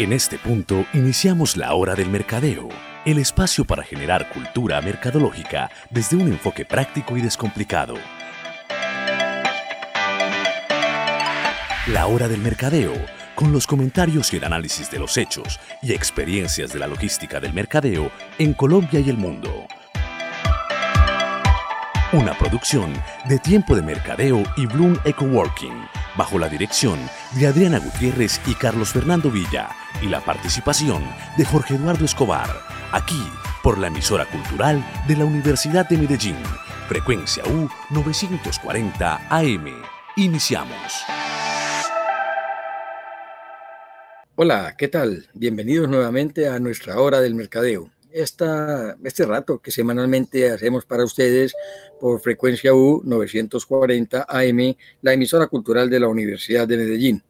En este punto iniciamos la hora del mercadeo, el espacio para generar cultura mercadológica desde un enfoque práctico y descomplicado. La hora del mercadeo, con los comentarios y el análisis de los hechos y experiencias de la logística del mercadeo en Colombia y el mundo. Una producción de Tiempo de Mercadeo y Bloom Eco Working, bajo la dirección de Adriana Gutiérrez y Carlos Fernando Villa, y la participación de Jorge Eduardo Escobar, aquí por la emisora cultural de la Universidad de Medellín, frecuencia U 940 AM. Iniciamos. Hola, ¿qué tal? Bienvenidos nuevamente a nuestra hora del mercadeo esta, este rato que semanalmente hacemos para ustedes por frecuencia U 940 AM, la emisora cultural de la Universidad de Medellín,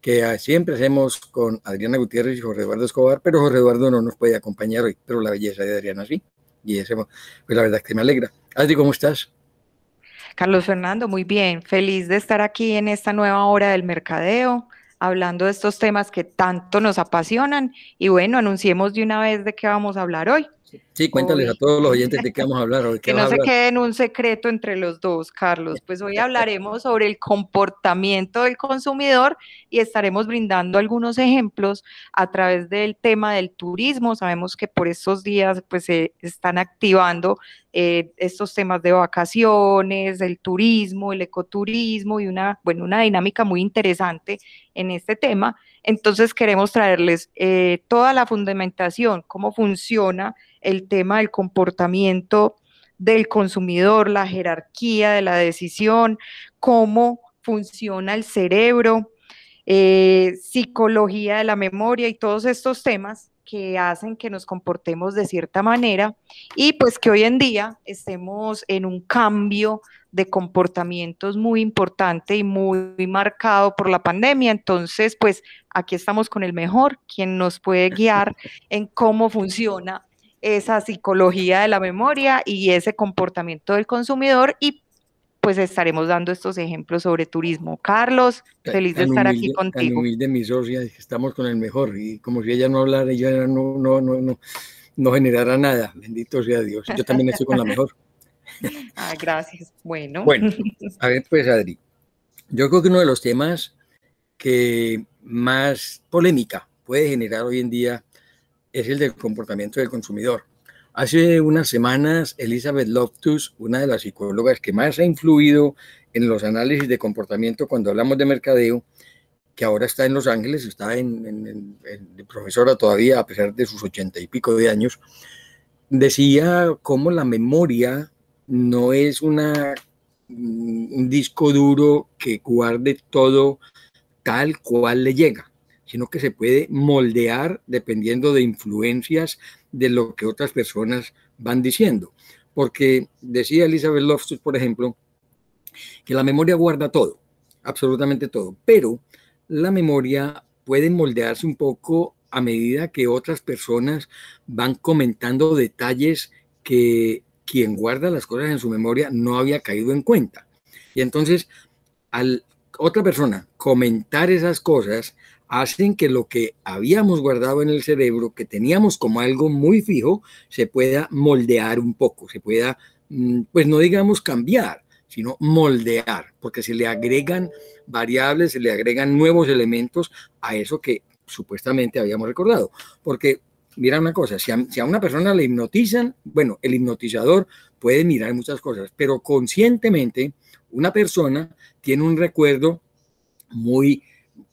que siempre hacemos con Adriana Gutiérrez y Jorge Eduardo Escobar, pero Jorge Eduardo no nos puede acompañar hoy, pero la belleza de Adriana sí, y eso, pues la verdad que me alegra. Adri, ¿cómo estás? Carlos Fernando, muy bien, feliz de estar aquí en esta nueva hora del mercadeo hablando de estos temas que tanto nos apasionan. Y bueno, anunciemos de una vez de qué vamos a hablar hoy. Cuéntales a todos los oyentes de qué vamos a hablar hoy. Que no se quede en un secreto entre los dos, Carlos. Pues hoy hablaremos sobre el comportamiento del consumidor y estaremos brindando algunos ejemplos a través del tema del turismo. Sabemos que por estos días pues se están activando eh, estos temas de vacaciones, el turismo, el ecoturismo y una, bueno, una dinámica muy interesante en este tema. Entonces queremos traerles eh, toda la fundamentación, cómo funciona el tema del comportamiento del consumidor, la jerarquía de la decisión, cómo funciona el cerebro, eh, psicología de la memoria y todos estos temas que hacen que nos comportemos de cierta manera y pues que hoy en día estemos en un cambio de comportamientos muy importante y muy marcado por la pandemia. Entonces, pues aquí estamos con el mejor, quien nos puede guiar en cómo funciona esa psicología de la memoria y ese comportamiento del consumidor y pues estaremos dando estos ejemplos sobre turismo. Carlos, feliz de estar aquí contigo. de mi socia, estamos con el mejor y como si ella no hablara, ella no, no, no, no, no generara nada. Bendito sea Dios. Yo también estoy con la mejor. ah, gracias. Bueno. Bueno, a ver pues Adri, yo creo que uno de los temas que más polémica puede generar hoy en día es el del comportamiento del consumidor. Hace unas semanas, Elizabeth Loftus, una de las psicólogas que más ha influido en los análisis de comportamiento cuando hablamos de mercadeo, que ahora está en Los Ángeles, está en, profesora todavía a pesar de sus ochenta y pico de años, decía cómo la memoria no es una, un disco duro que guarde todo tal cual le llega sino que se puede moldear dependiendo de influencias de lo que otras personas van diciendo. Porque decía Elizabeth Loftus, por ejemplo, que la memoria guarda todo, absolutamente todo, pero la memoria puede moldearse un poco a medida que otras personas van comentando detalles que quien guarda las cosas en su memoria no había caído en cuenta. Y entonces, al otra persona comentar esas cosas, hacen que lo que habíamos guardado en el cerebro, que teníamos como algo muy fijo, se pueda moldear un poco, se pueda, mm, pues no digamos cambiar, sino moldear, porque se le agregan variables, se le agregan nuevos elementos a eso que supuestamente habíamos recordado. Porque, mira una cosa, si a, si a una persona le hipnotizan, bueno, el hipnotizador puede mirar muchas cosas, pero conscientemente una persona tiene un recuerdo muy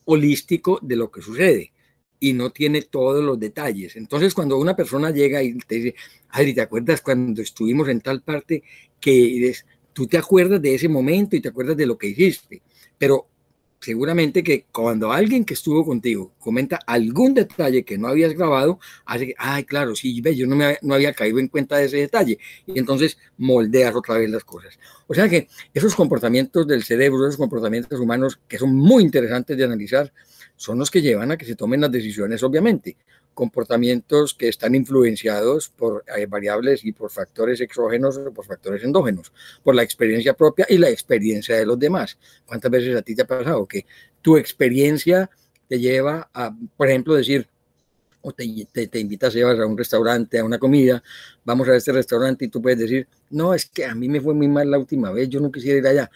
holístico de lo que sucede y no tiene todos los detalles. Entonces, cuando una persona llega y te dice, Adri, ¿te acuerdas cuando estuvimos en tal parte que tú te acuerdas de ese momento y te acuerdas de lo que hiciste? Pero seguramente que cuando alguien que estuvo contigo comenta algún detalle que no habías grabado, hace que, ay, claro, sí, ve, yo no, me, no había caído en cuenta de ese detalle. Y entonces moldeas otra vez las cosas. O sea que esos comportamientos del cerebro, esos comportamientos humanos que son muy interesantes de analizar, son los que llevan a que se tomen las decisiones, obviamente comportamientos que están influenciados por eh, variables y por factores exógenos o por factores endógenos, por la experiencia propia y la experiencia de los demás. ¿Cuántas veces a ti te ha pasado que tu experiencia te lleva a, por ejemplo, decir, o te, te, te invitas a un restaurante, a una comida, vamos a este restaurante y tú puedes decir, no, es que a mí me fue muy mal la última vez, yo no quisiera ir allá.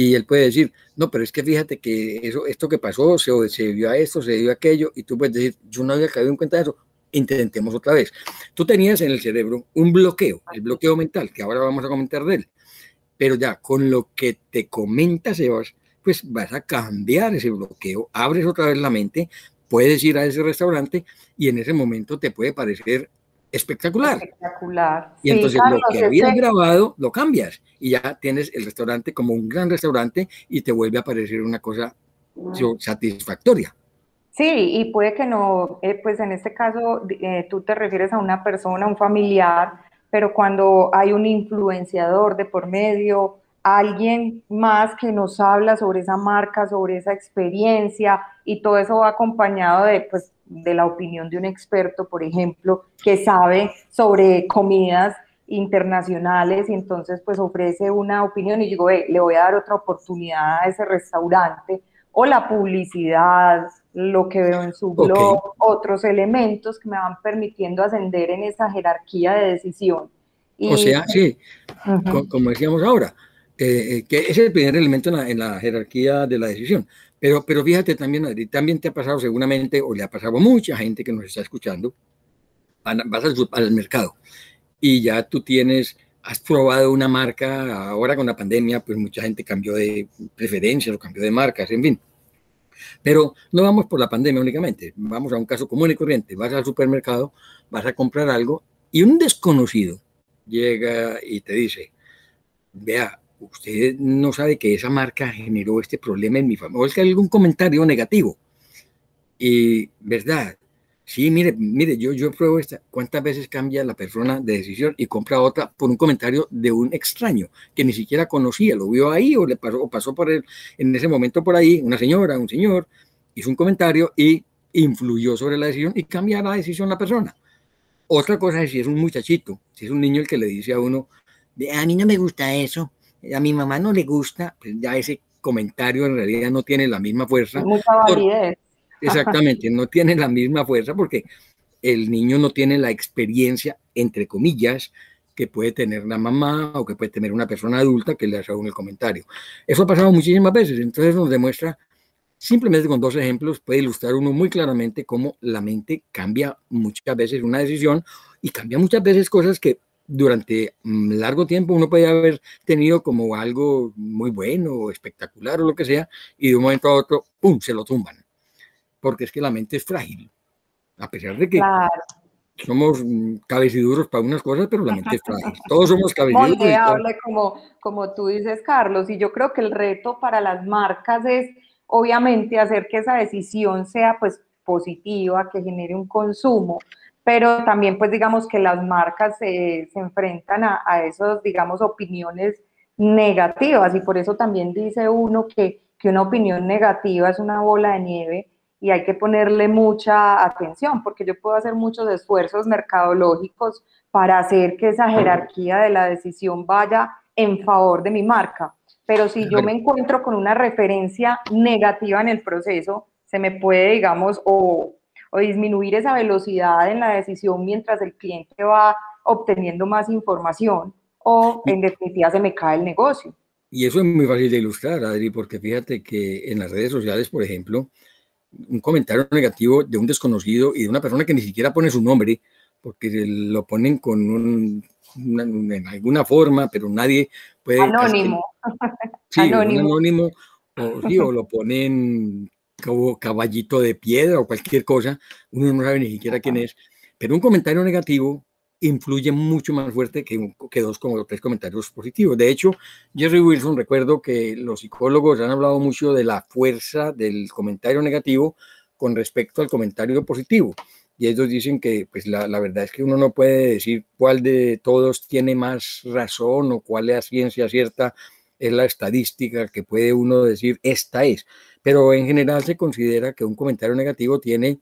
Y él puede decir, no, pero es que fíjate que eso, esto que pasó se, se debió a esto, se debió a aquello, y tú puedes decir, yo no había caído en cuenta de eso, intentemos otra vez. Tú tenías en el cerebro un bloqueo, el bloqueo mental, que ahora vamos a comentar de él, pero ya con lo que te comenta Sebas, pues vas a cambiar ese bloqueo, abres otra vez la mente, puedes ir a ese restaurante y en ese momento te puede parecer espectacular. Espectacular. Y entonces lo que habías grabado lo cambias y ya tienes el restaurante como un gran restaurante y te vuelve a parecer una cosa satisfactoria. Sí, y puede que no, eh, pues en este caso eh, tú te refieres a una persona, un familiar, pero cuando hay un influenciador de por medio, alguien más que nos habla sobre esa marca, sobre esa experiencia, y todo eso va acompañado de, pues, de la opinión de un experto, por ejemplo, que sabe sobre comidas internacionales y entonces pues ofrece una opinión y digo, le voy a dar otra oportunidad a ese restaurante o la publicidad, lo que veo en su blog, otros elementos que me van permitiendo ascender en esa jerarquía de decisión. o sea, sí, como decíamos ahora, eh, eh, que es el primer elemento en la, jerarquía de la decisión. Pero, pero fíjate también, Adri, también te ha pasado seguramente, o le ha pasado a mucha gente que nos está escuchando, vas al, al mercado y ya tú tienes, has probado una marca, ahora con la pandemia, pues mucha gente cambió de preferencias o cambió de marcas, en fin. Pero no vamos por la pandemia únicamente, vamos a un caso común y corriente. Vas al supermercado, vas a comprar algo y un desconocido llega y te dice, vea, usted no sabe que esa marca generó este problema en mi familia, o es que hay algún comentario negativo. Y, ¿verdad? Sí, mire, mire, yo, yo pruebo esta. ¿Cuántas veces cambia la persona de decisión y compra otra por un comentario de un extraño que ni siquiera conocía? Lo vio ahí o le pasó, o pasó por él en ese momento por ahí, una señora, un señor, hizo un comentario y influyó sobre la decisión y cambia la decisión la persona. Otra cosa es si es un muchachito, si es un niño el que le dice a uno, a mí no me gusta eso, a mi mamá no le gusta, pues ya ese comentario en realidad no tiene la misma fuerza. Mucha validez. Exactamente, no tiene la misma fuerza porque el niño no tiene la experiencia, entre comillas, que puede tener la mamá o que puede tener una persona adulta que le hace un el comentario. Eso ha pasado muchísimas veces, entonces nos demuestra, simplemente con dos ejemplos, puede ilustrar uno muy claramente cómo la mente cambia muchas veces una decisión y cambia muchas veces cosas que durante largo tiempo uno puede haber tenido como algo muy bueno o espectacular o lo que sea, y de un momento a otro, ¡pum!, se lo tumban porque es que la mente es frágil, a pesar de que somos cabeciduros para unas cosas, pero la mente es frágil. Todos somos cabeciduros. Moldeable, como, como tú dices, Carlos, y yo creo que el reto para las marcas es, obviamente, hacer que esa decisión sea, pues, positiva, que genere un consumo, pero también, pues, digamos que las marcas se, se enfrentan a, a esos, digamos, opiniones negativas, y por eso también dice uno que, que una opinión negativa es una bola de nieve, y hay que ponerle mucha atención porque yo puedo hacer muchos esfuerzos mercadológicos para hacer que esa jerarquía de la decisión vaya en favor de mi marca. Pero si yo me encuentro con una referencia negativa en el proceso, se me puede, digamos, o, o disminuir esa velocidad en la decisión mientras el cliente va obteniendo más información o en definitiva se me cae el negocio. Y eso es muy fácil de ilustrar, Adri, porque fíjate que en las redes sociales, por ejemplo, un comentario negativo de un desconocido y de una persona que ni siquiera pone su nombre, porque lo ponen con un, en alguna forma, pero nadie puede... Anónimo. Sí, anónimo. anónimo o, lo ponen caballito de piedra o cualquier cosa, uno no sabe ni siquiera quién es, pero un comentario negativo influye mucho más fuerte que, que dos como tres comentarios positivos. De hecho, Jerry Wilson, recuerdo que los psicólogos han hablado mucho de la fuerza del comentario negativo con respecto al comentario positivo. Y ellos dicen que pues la, la verdad es que uno no puede decir cuál de todos tiene más razón o cuál es la ciencia cierta, es la estadística que puede uno decir esta es. Pero en general se considera que un comentario negativo tiene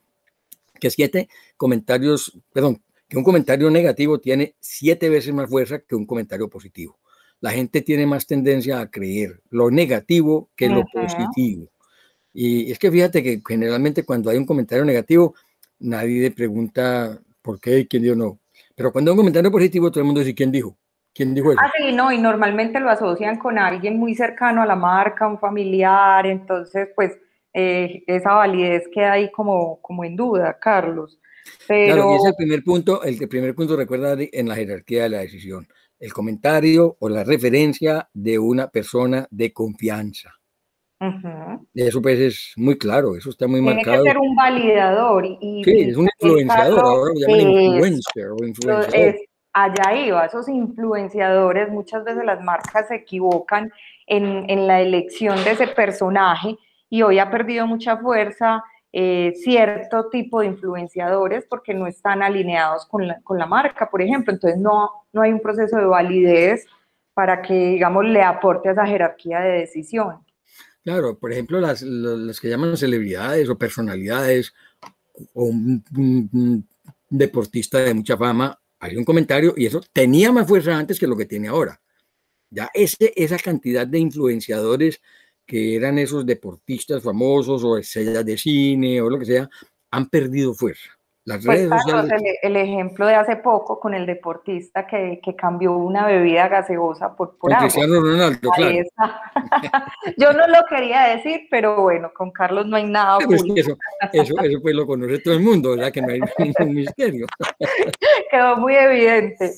que siete comentarios, perdón, que un comentario negativo tiene siete veces más fuerza que un comentario positivo. La gente tiene más tendencia a creer lo negativo que lo positivo. Y es que fíjate que generalmente cuando hay un comentario negativo, nadie pregunta por qué y quién dijo no. Pero cuando hay un comentario positivo, todo el mundo dice quién dijo. ¿Quién dijo eso? Ah, sí, no, y normalmente lo asocian con alguien muy cercano a la marca, un familiar, entonces, pues, eh, esa validez queda ahí como, como en duda, Carlos. Pero... Claro, y es el primer punto, el primer punto, recuerda, en la jerarquía de la decisión, el comentario o la referencia de una persona de confianza. Eso pues es muy claro, eso está muy Tiene marcado. Tiene que ser un validador. Y, sí, es un influenciador, ahora lo llaman influencer o influenciador. Es, allá iba, esos influenciadores, muchas veces las marcas se equivocan en, en la elección de ese personaje y hoy ha perdido mucha fuerza eh, cierto tipo de influenciadores porque no están alineados con la, con la marca, por ejemplo. Entonces no, no hay un proceso de validez para que, digamos, le aporte a esa jerarquía de decisión. Claro, por ejemplo, las, las que llaman celebridades o personalidades o un, deportista de mucha fama, hay un comentario y eso tenía más fuerza antes que lo que tiene ahora. Ya ese, esa cantidad de influenciadores que eran esos deportistas famosos o estrellas de cine o lo que sea, han perdido fuerza. Las pues redes sociales... el, ejemplo de hace poco con el deportista que, que cambió una bebida gaseosa por, por agua. Ronaldo, claro. Yo no lo quería decir, pero bueno, con Carlos no hay nada pues eso, eso, eso, pues lo conoce todo el mundo, ¿verdad? Que no hay ningún misterio. Quedó muy evidente.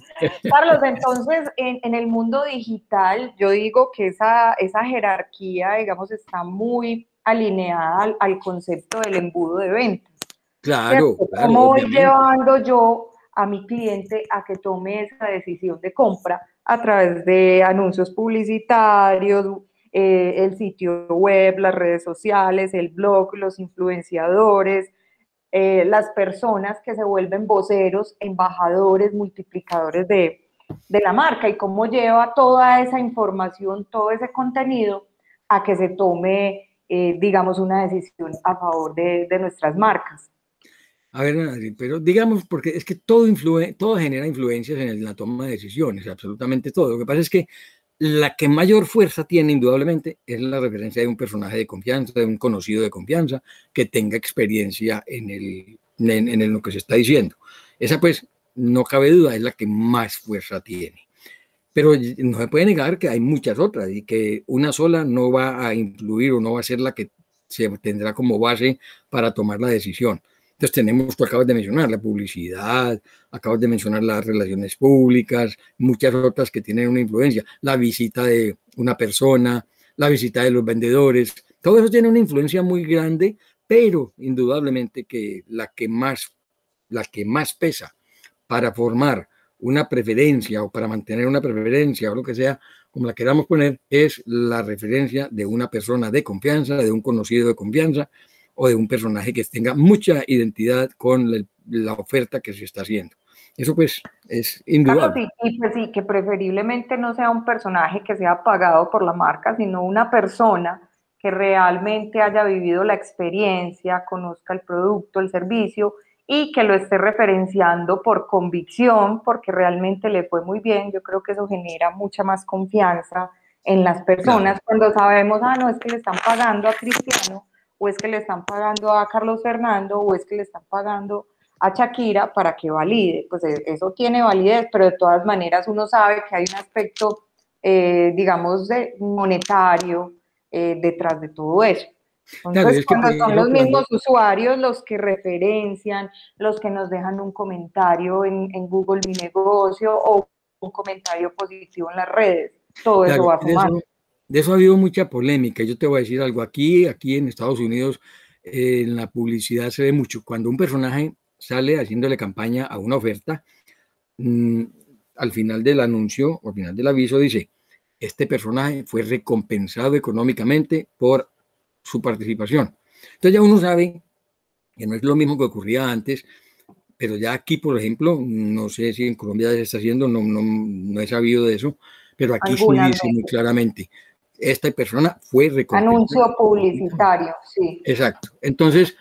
Carlos, entonces, en, en, el mundo digital, yo digo que esa, esa jerarquía, digamos, está muy alineada al, al concepto del embudo de ventas. Claro, ¿Cómo voy llevando yo a mi cliente a que tome esa decisión de compra a través de anuncios publicitarios, eh, el sitio web, las redes sociales, el blog, los influenciadores, eh, las personas que se vuelven voceros, embajadores, multiplicadores de, de, la marca y cómo lleva toda esa información, todo ese contenido a que se tome, eh, digamos, una decisión a favor de, de nuestras marcas. A ver, pero digamos, porque es que todo, influye, todo genera influencias en la toma de decisiones, absolutamente todo. Lo que pasa es que la que mayor fuerza tiene, indudablemente, es la referencia de un personaje de confianza, de un conocido de confianza, que tenga experiencia en, el, en, lo que se está diciendo. Esa, pues, no cabe duda, es la que más fuerza tiene. Pero no se puede negar que hay muchas otras y que una sola no va a influir o no va a ser la que se tendrá como base para tomar la decisión. Entonces tenemos, tú acabas de mencionar, la publicidad, acabas de mencionar las relaciones públicas, muchas otras que tienen una influencia, la visita de una persona, la visita de los vendedores, todo eso tiene una influencia muy grande, pero indudablemente que la que más, la que más pesa para formar una preferencia o para mantener una preferencia o lo que sea, como la queramos poner, es la referencia de una persona de confianza, de un conocido de confianza, o de un personaje que tenga mucha identidad con la, oferta que se está haciendo. Eso pues es indudable. y pues sí, que preferiblemente no sea un personaje que sea pagado por la marca, sino una persona que realmente haya vivido la experiencia, conozca el producto, el servicio y que lo esté referenciando por convicción, porque realmente le fue muy bien. Yo creo que eso genera mucha más confianza en las personas cuando sabemos, ah, no, es que le están pagando a Cristiano o es que le están pagando a Carlos Fernando, o es que le están pagando a Shakira para que valide. Pues e, eso tiene validez, pero de todas maneras uno sabe que hay un aspecto, eh, digamos, de monetario eh, detrás de todo eso. Entonces, cuando son los mismos usuarios los que referencian, los que nos dejan un comentario en, Google Mi Negocio o un comentario positivo en las redes, todo eso va a sumar de eso ha habido mucha polémica. Yo te voy a decir algo. Aquí, aquí en Estados Unidos, eh, en la publicidad se ve mucho. Cuando un personaje sale haciéndole campaña a una oferta, mm, al final del anuncio o al final del aviso dice, este personaje fue recompensado económicamente por su participación. Entonces ya uno sabe que no es lo mismo que ocurría antes, pero ya aquí, por ejemplo, no sé si en Colombia se está haciendo, no, no, no he sabido de eso, pero aquí sí dice muy claramente, esta persona fue recompensada. Anuncio publicitario, sí. Exacto. Entonces,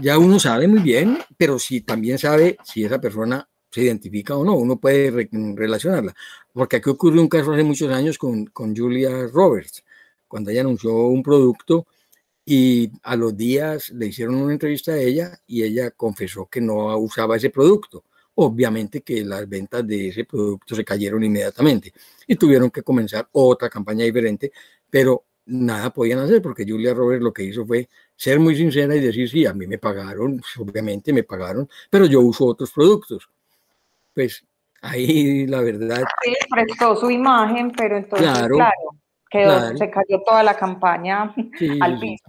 ya uno sabe muy bien, pero si también sabe si esa persona se identifica o no, uno puede relacionarla. Porque aquí ocurrió un caso hace muchos años con, con Julia Roberts, cuando ella anunció un producto y a los días le hicieron una entrevista a ella y ella confesó que no usaba ese producto. Obviamente que las ventas de ese producto se cayeron inmediatamente y tuvieron que comenzar otra campaña diferente, pero nada podían hacer porque Julia Roberts lo que hizo fue ser muy sincera y decir, sí, a mí me pagaron, pues, obviamente me pagaron, pero yo uso otros productos. Pues ahí la verdad... Sí, prestó su imagen, pero entonces, claro, quedó, se cayó toda la campaña al piso.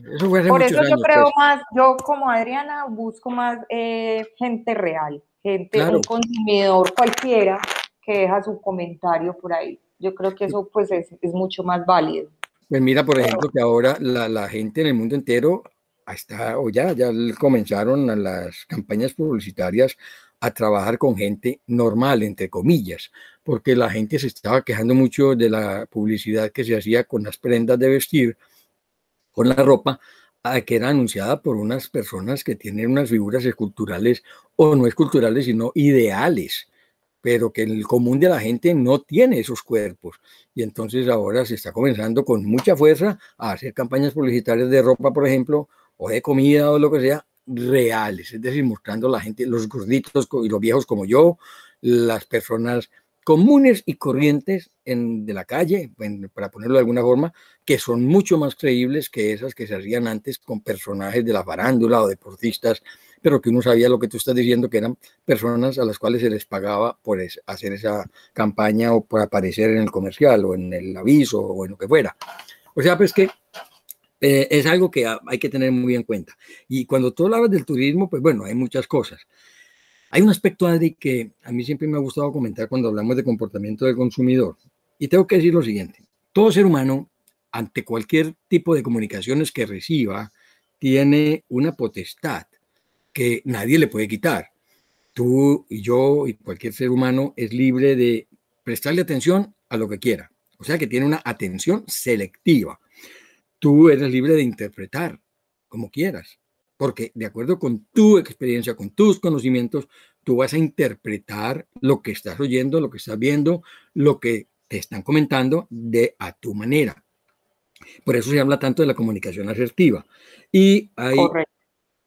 Por eso yo creo pues. más, yo como Adriana busco más eh, gente real, gente, un consumidor cualquiera que deja su comentario por ahí. Yo creo que eso pues es, es mucho más válido. Pues mira, por ejemplo, que ahora la, la, gente en el mundo entero está, o ya, ya comenzaron a las campañas publicitarias a trabajar con gente normal, entre comillas, porque la gente se estaba quejando mucho de la publicidad que se hacía con las prendas de vestir, con la ropa, que era anunciada por unas personas que tienen unas figuras esculturales o no esculturales, sino ideales, pero que el común de la gente no tiene esos cuerpos. Y entonces ahora se está comenzando con mucha fuerza a hacer campañas publicitarias de ropa, por ejemplo, o de comida o lo que sea, reales, es decir, mostrando a la gente, los gorditos y los viejos como yo, las personas comunes y corrientes en, de la calle, para ponerlo de alguna forma, que son mucho más creíbles que esas que se hacían antes con personajes de la farándula o deportistas, pero que uno sabía lo que tú estás diciendo, que eran personas a las cuales se les pagaba por hacer esa campaña o por aparecer en el comercial o en el aviso o en lo que fuera. O sea, pues que eh, es algo que hay que tener muy en cuenta. Y cuando tú hablas del turismo, pues bueno, hay muchas cosas. Hay un aspecto, Adri, que a mí siempre me ha gustado comentar cuando hablamos de comportamiento del consumidor. Y tengo que decir lo siguiente. Todo ser humano, ante cualquier tipo de comunicaciones que reciba, tiene una potestad que nadie le puede quitar. Tú y yo y cualquier ser humano es libre de prestarle atención a lo que quiera. O sea que tiene una atención selectiva. Tú eres libre de interpretar como quieras porque de acuerdo con tu experiencia, con tus conocimientos, tú vas a interpretar lo que estás oyendo, lo que estás viendo, lo que te están comentando de a tu manera. Por eso se habla tanto de la comunicación asertiva. Y hay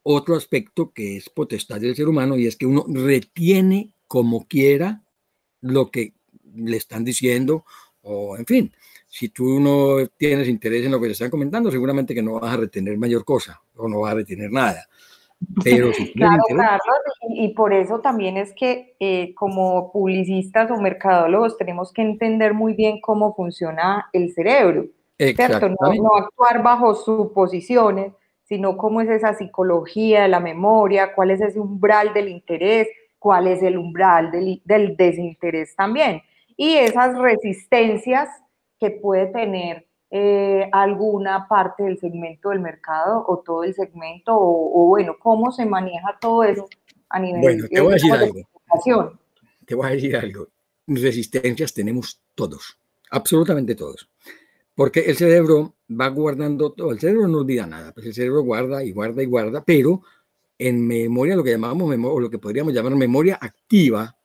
otro aspecto que es potestad del ser humano y es que uno retiene como quiera lo que le están diciendo o en fin, si tú no tienes interés en lo que te están comentando, seguramente que no vas a retener mayor cosa o no vas a retener nada. Pero claro, y, por eso también es que eh, como publicistas o mercadólogos tenemos que entender muy bien cómo funciona el cerebro, ¿cierto? No, no, actuar bajo suposiciones, sino cómo es esa psicología de la memoria, cuál es ese umbral del interés, cuál es el umbral del, del desinterés también. Y esas resistencias que puede tener eh, alguna parte del segmento del mercado o todo el segmento o, bueno, cómo se maneja todo eso a nivel bueno, te voy a decir algo. Te voy a decir algo. Resistencias tenemos todos, absolutamente todos. Porque el cerebro va guardando todo. El cerebro no olvida nada, pues el cerebro guarda y guarda y guarda, pero en memoria, lo que llamamos o lo que podríamos llamar memoria activa,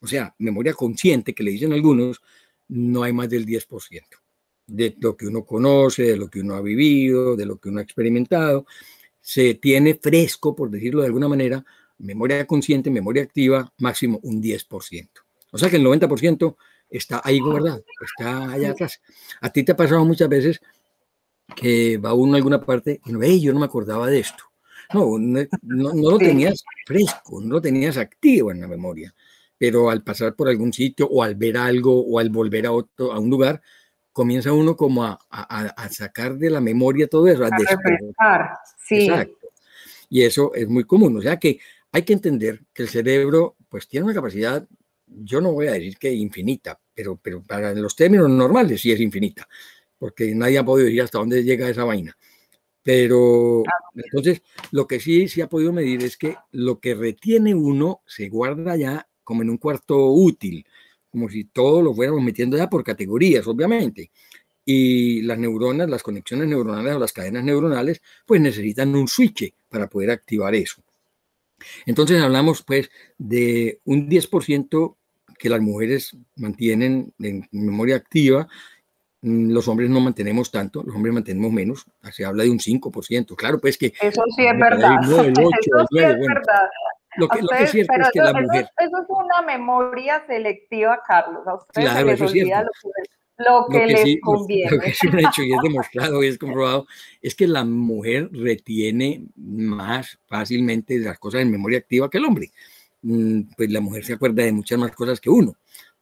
o sea, memoria consciente, que le dicen algunos, no hay más del 10% de lo que uno conoce, de lo que uno ha vivido, de lo que uno ha experimentado. Se tiene fresco, por decirlo de alguna manera, memoria consciente, memoria activa, máximo un 10%. O sea que el 90% está ahí guardado, está allá atrás. A ti te ha pasado muchas veces que va uno a alguna parte y no, hey, yo no me acordaba de esto. No, no, no, lo tenías fresco, no lo tenías activo en la memoria pero al pasar por algún sitio o al ver algo o al volver a, otro, a un lugar, comienza uno como a, a, sacar de la memoria todo eso, a, a sí. Exacto. Y eso es muy común, o sea que hay que entender que el cerebro pues tiene una capacidad, yo no voy a decir que infinita, pero, pero para los términos normales sí es infinita, porque nadie ha podido ir hasta dónde llega esa vaina. Pero entonces lo que sí se ha podido medir es que lo que retiene uno se guarda ya como en un cuarto útil, como si todo lo fuéramos metiendo ya por categorías, obviamente. Y las neuronas, las conexiones neuronales o las cadenas neuronales, pues necesitan un switch para poder activar eso. Entonces hablamos pues de un 10% que las mujeres mantienen en memoria activa Mm, los hombres no mantenemos tanto, los hombres mantenemos menos, se habla de un 5%. Claro, pues que... Eso sí es verdad. el 8, eso sí es verdad. Lo que, lo que, es cierto es que la mujer... Eso, es una memoria selectiva, Carlos. A ustedes claro, se les olvida lo que, lo que, les conviene. Lo, que es un hecho y es demostrado y es comprobado es que la mujer retiene más fácilmente las cosas en memoria activa que el hombre. Mm, pues la mujer se acuerda de muchas más cosas que uno.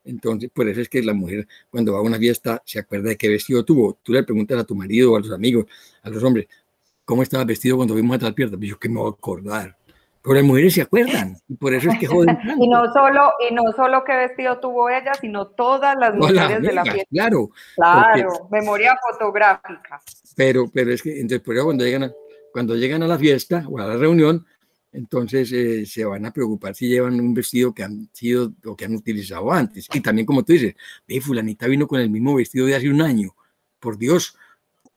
Entonces, por eso es que la mujer cuando va a una fiesta se acuerda de qué vestido tuvo. Tú le preguntas a tu marido a los amigos, a los hombres, ¿cómo estaba vestido cuando vimos a tal pierna? Pues yo que me voy a acordar. Pero las mujeres se acuerdan y por eso es que joden y no solo y no solo qué vestido tuvo ella, sino todas las mujeres de la fiesta. Claro. Claro, memoria fotográfica. Pero pero es que entonces por eso cuando llegan a, cuando llegan a la fiesta o a la reunión entonces eh, se van a preocupar si llevan un vestido que han sido o que han utilizado antes. Y también, como tú dices, ve, fulanita vino con el mismo vestido de hace un año. Por Dios.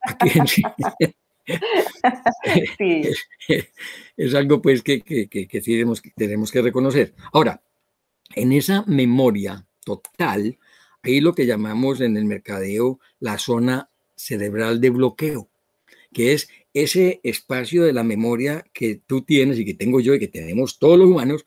Es, algo pues que, que, que, tenemos, tenemos que reconocer. Ahora, en esa memoria total, hay lo que llamamos en el mercadeo la zona cerebral de bloqueo, que es ese espacio de la memoria que tú tienes y que tengo yo y que tenemos todos los humanos,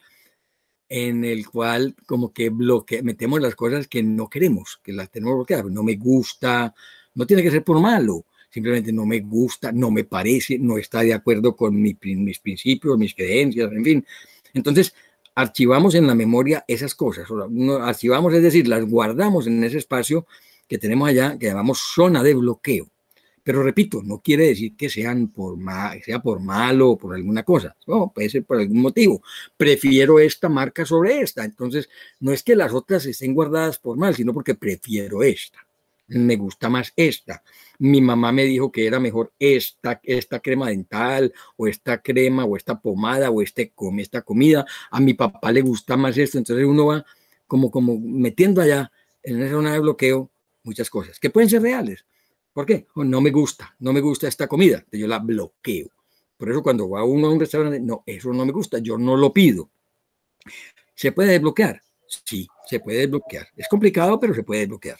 en el cual como que bloque, metemos las cosas que no queremos, que las tenemos bloqueadas. No me gusta, no tiene que ser por malo, simplemente no me gusta, no me parece, no está de acuerdo con mis principios, mis creencias, en fin. Entonces, archivamos en la memoria esas cosas, archivamos, es decir, las guardamos en ese espacio que tenemos allá, que llamamos zona de bloqueo. Pero repito, no quiere decir que sean por sea por malo o por alguna cosa. No, puede ser por algún motivo. Prefiero esta marca sobre esta. Entonces, no es que las otras estén guardadas por mal, sino porque prefiero esta. Me gusta más esta. Mi mamá me dijo que era mejor esta, esta crema dental, o esta crema, o esta pomada, o este, esta comida. A mi papá le gusta más esto. Entonces uno va como, como metiendo allá en esa zona de bloqueo muchas cosas que pueden ser reales ¿Por qué? Oh, no me gusta, no me gusta esta comida, yo la bloqueo. Por eso cuando va uno a un restaurante, no, eso no me gusta, yo no lo pido. ¿Se puede desbloquear? Sí, se puede desbloquear. Es complicado, pero se puede desbloquear.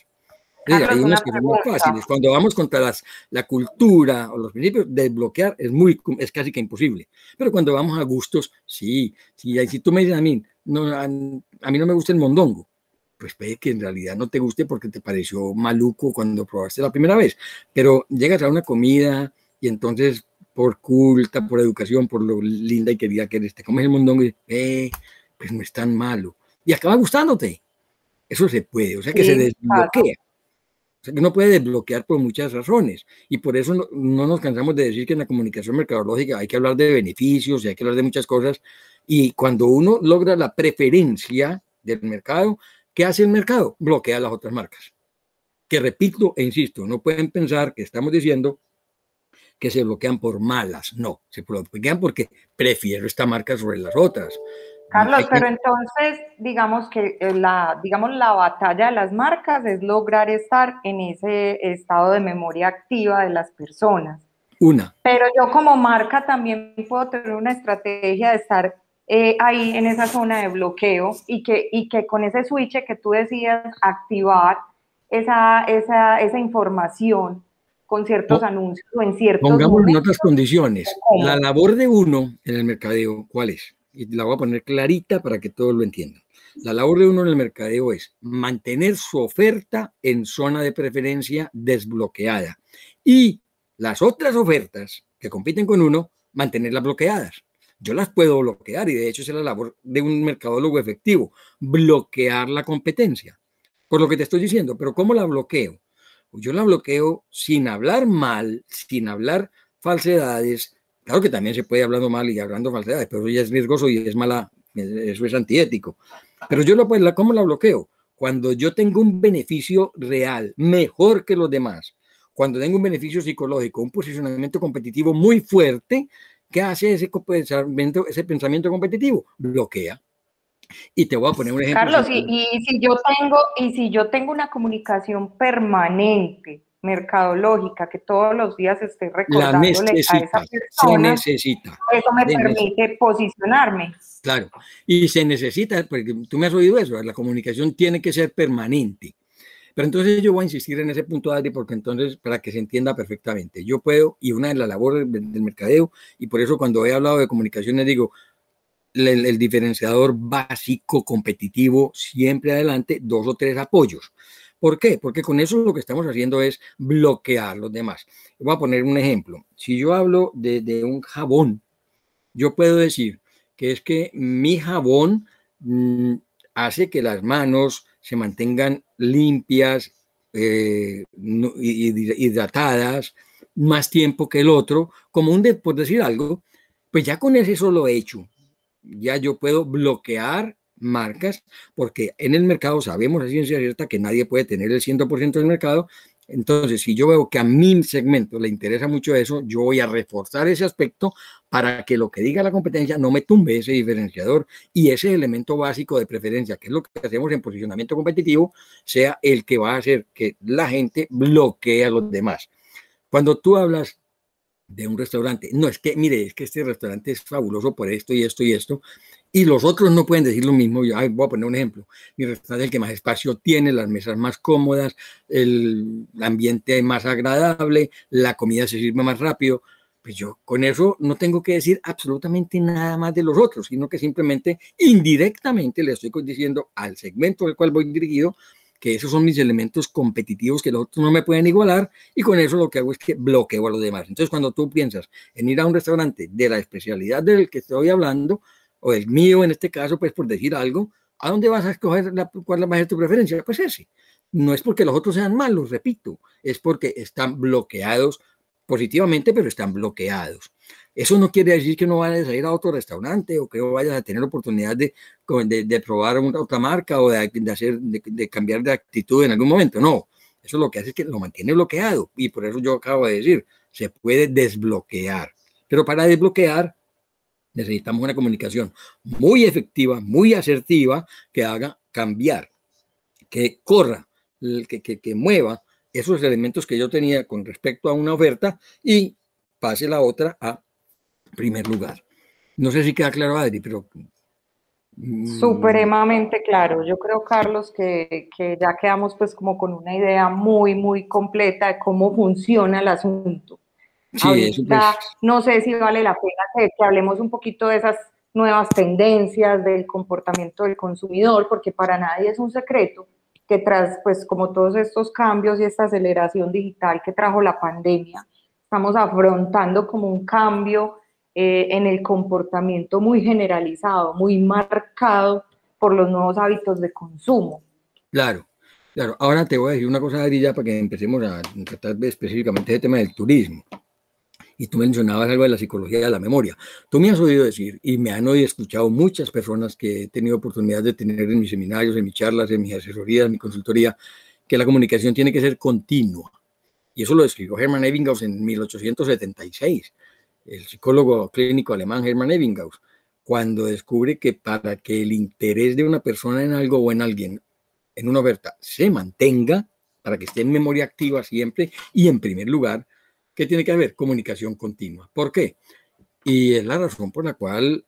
hay unas que son más fáciles. Cuando vamos contra las, la cultura o los principios, desbloquear es, muy, es casi que imposible. Pero cuando vamos a gustos, sí. sí si tú me dices a mí, no, a mí no me gusta el mondongo, pues puede que en realidad no te guste porque te pareció maluco cuando probaste la primera vez, pero llegas a una comida y entonces por culta, por educación, por lo linda y querida que eres, te comes el mondongo y eh, pues no es tan malo. Y acaba gustándote. Eso se puede, o sea que se desbloquea. O sea que uno puede desbloquear por muchas razones. Y por eso no, no, nos cansamos de decir que en la comunicación mercadológica hay que hablar de beneficios y hay que hablar de muchas cosas. Y cuando uno logra la preferencia del mercado, ¿Qué hace el mercado? Bloquea las otras marcas. Que repito e insisto, no pueden pensar que estamos diciendo que se bloquean por malas. No, se bloquean porque prefiero esta marca sobre las otras. Carlos, pero entonces digamos que eh, la, digamos, la batalla de las marcas es lograr estar en ese estado de memoria activa de las personas. Una. Pero yo como marca también puedo tener una estrategia de estar eh, ahí en esa zona de bloqueo y que, y que con ese switch que tú decidas activar esa, esa, esa información con ciertos anuncios o en ciertos Pongamos en otras condiciones. La labor de uno en el mercadeo, ¿cuál es? Y la voy a poner clarita para que todos lo entiendan. La labor de uno en el mercadeo es mantener su oferta en zona de preferencia desbloqueada y las otras ofertas que compiten con uno, mantenerlas bloqueadas. Yo las puedo bloquear y de hecho es la labor de un mercadólogo efectivo, bloquear la competencia. Por lo que te estoy diciendo, pero ¿cómo la bloqueo? Yo la bloqueo sin hablar mal, sin hablar falsedades. Claro que también se puede hablando mal y hablando falsedades, pero ya es riesgoso y es mala, eso es antiético. Pero yo puedo, ¿cómo la bloqueo? Cuando yo tengo un beneficio real, mejor que los demás, cuando tengo un beneficio psicológico, un posicionamiento competitivo muy fuerte, ¿Qué hace ese pensamiento, ese pensamiento competitivo? Bloquea. Y te voy a poner un ejemplo. Carlos, y, si yo tengo, y si yo tengo una comunicación permanente, mercadológica, que todos los días esté recordándole a esa persona, se necesita. Eso me permite posicionarme. Claro, y se necesita, porque tú me has oído eso, la comunicación tiene que ser permanente. Pero entonces yo voy a insistir en ese punto, Adri, porque entonces, para que se entienda perfectamente, yo puedo, y una de las labores del, mercadeo, y por eso cuando he hablado de comunicaciones digo, el, diferenciador básico, competitivo, siempre adelante, dos o tres apoyos. ¿Por qué? Porque con eso lo que estamos haciendo es bloquear los demás. Voy a poner un ejemplo. Si yo hablo de, un jabón, yo puedo decir que es que mi jabón mmm, hace que las manos se mantengan limpias, eh, hidratadas, más tiempo que el otro, como un, de, por decir algo, pues ya con ese solo hecho, ya yo puedo bloquear marcas, porque en el mercado sabemos a ciencia cierta que nadie puede tener el 100% del mercado. Entonces, si yo veo que a mi segmento le interesa mucho eso, yo voy a reforzar ese aspecto para que lo que diga la competencia no me tumbe ese diferenciador y ese elemento básico de preferencia, que es lo que hacemos en posicionamiento competitivo, sea el que va a hacer que la gente bloquee a los demás. Cuando tú hablas de un restaurante, no es que, mire, es que este restaurante es fabuloso por esto y esto y esto, y los otros no pueden decir lo mismo. Yo voy a poner un ejemplo. Mi restaurante es el que más espacio tiene, las mesas más cómodas, el ambiente más agradable, la comida se sirve más rápido. Pues yo con eso no tengo que decir absolutamente nada más de los otros, sino que simplemente indirectamente le estoy diciendo al segmento al cual voy dirigido que esos son mis elementos competitivos que los otros no me pueden igualar y con eso lo que hago es que bloqueo a los demás. Entonces cuando tú piensas en ir a un restaurante de la especialidad del que estoy hablando, o el mío en este caso, pues por decir algo, ¿a dónde vas a escoger la, cuál va a ser tu preferencia? Pues ese. No es porque los otros sean malos, repito, es porque están bloqueados positivamente, pero están bloqueados. Eso no quiere decir que no vayas a ir a otro restaurante o que no vayas a tener oportunidad de, de, de probar una, otra marca o de, de hacer, de, cambiar de actitud en algún momento. No, eso lo que hace es que lo mantiene bloqueado y por eso yo acabo de decir, se puede desbloquear. Pero para desbloquear necesitamos una comunicación muy efectiva, muy asertiva, que haga cambiar, que corra, que, que, mueva esos elementos que yo tenía con respecto a una oferta y pase la otra a primer lugar. No sé si queda claro, Adri, pero... Mm, Supremamente claro. Yo creo, Carlos, que, que, ya quedamos pues como con una idea muy, muy completa de cómo funciona el asunto. Sí, Ahorita, pues... no sé si vale la pena que, que hablemos un poquito de esas nuevas tendencias del comportamiento del consumidor, porque para nadie es un secreto que tras, pues como todos estos cambios y esta aceleración digital que trajo la pandemia, estamos afrontando como un cambio eh, en el comportamiento muy generalizado, muy marcado por los nuevos hábitos de consumo. Claro, claro. Ahora te voy a decir una cosa, Adri, para que empecemos a tratar específicamente el tema del turismo y tú mencionabas algo de la psicología de la memoria. Tú me has oído decir y me han oído escuchado muchas personas que he tenido oportunidad de tener en mis seminarios, en mis charlas, en mis asesorías, en mi consultoría, que la comunicación tiene que ser continua. Y eso lo escribió Hermann Ebbinghaus en 1876, el psicólogo clínico alemán Hermann Ebbinghaus, cuando descubre que para que el interés de una persona en algo o en alguien, en una oferta, se mantenga, para que esté en memoria activa siempre y en primer lugar, ¿Qué tiene que haber? Comunicación continua. ¿Por qué? Y es la razón por la cual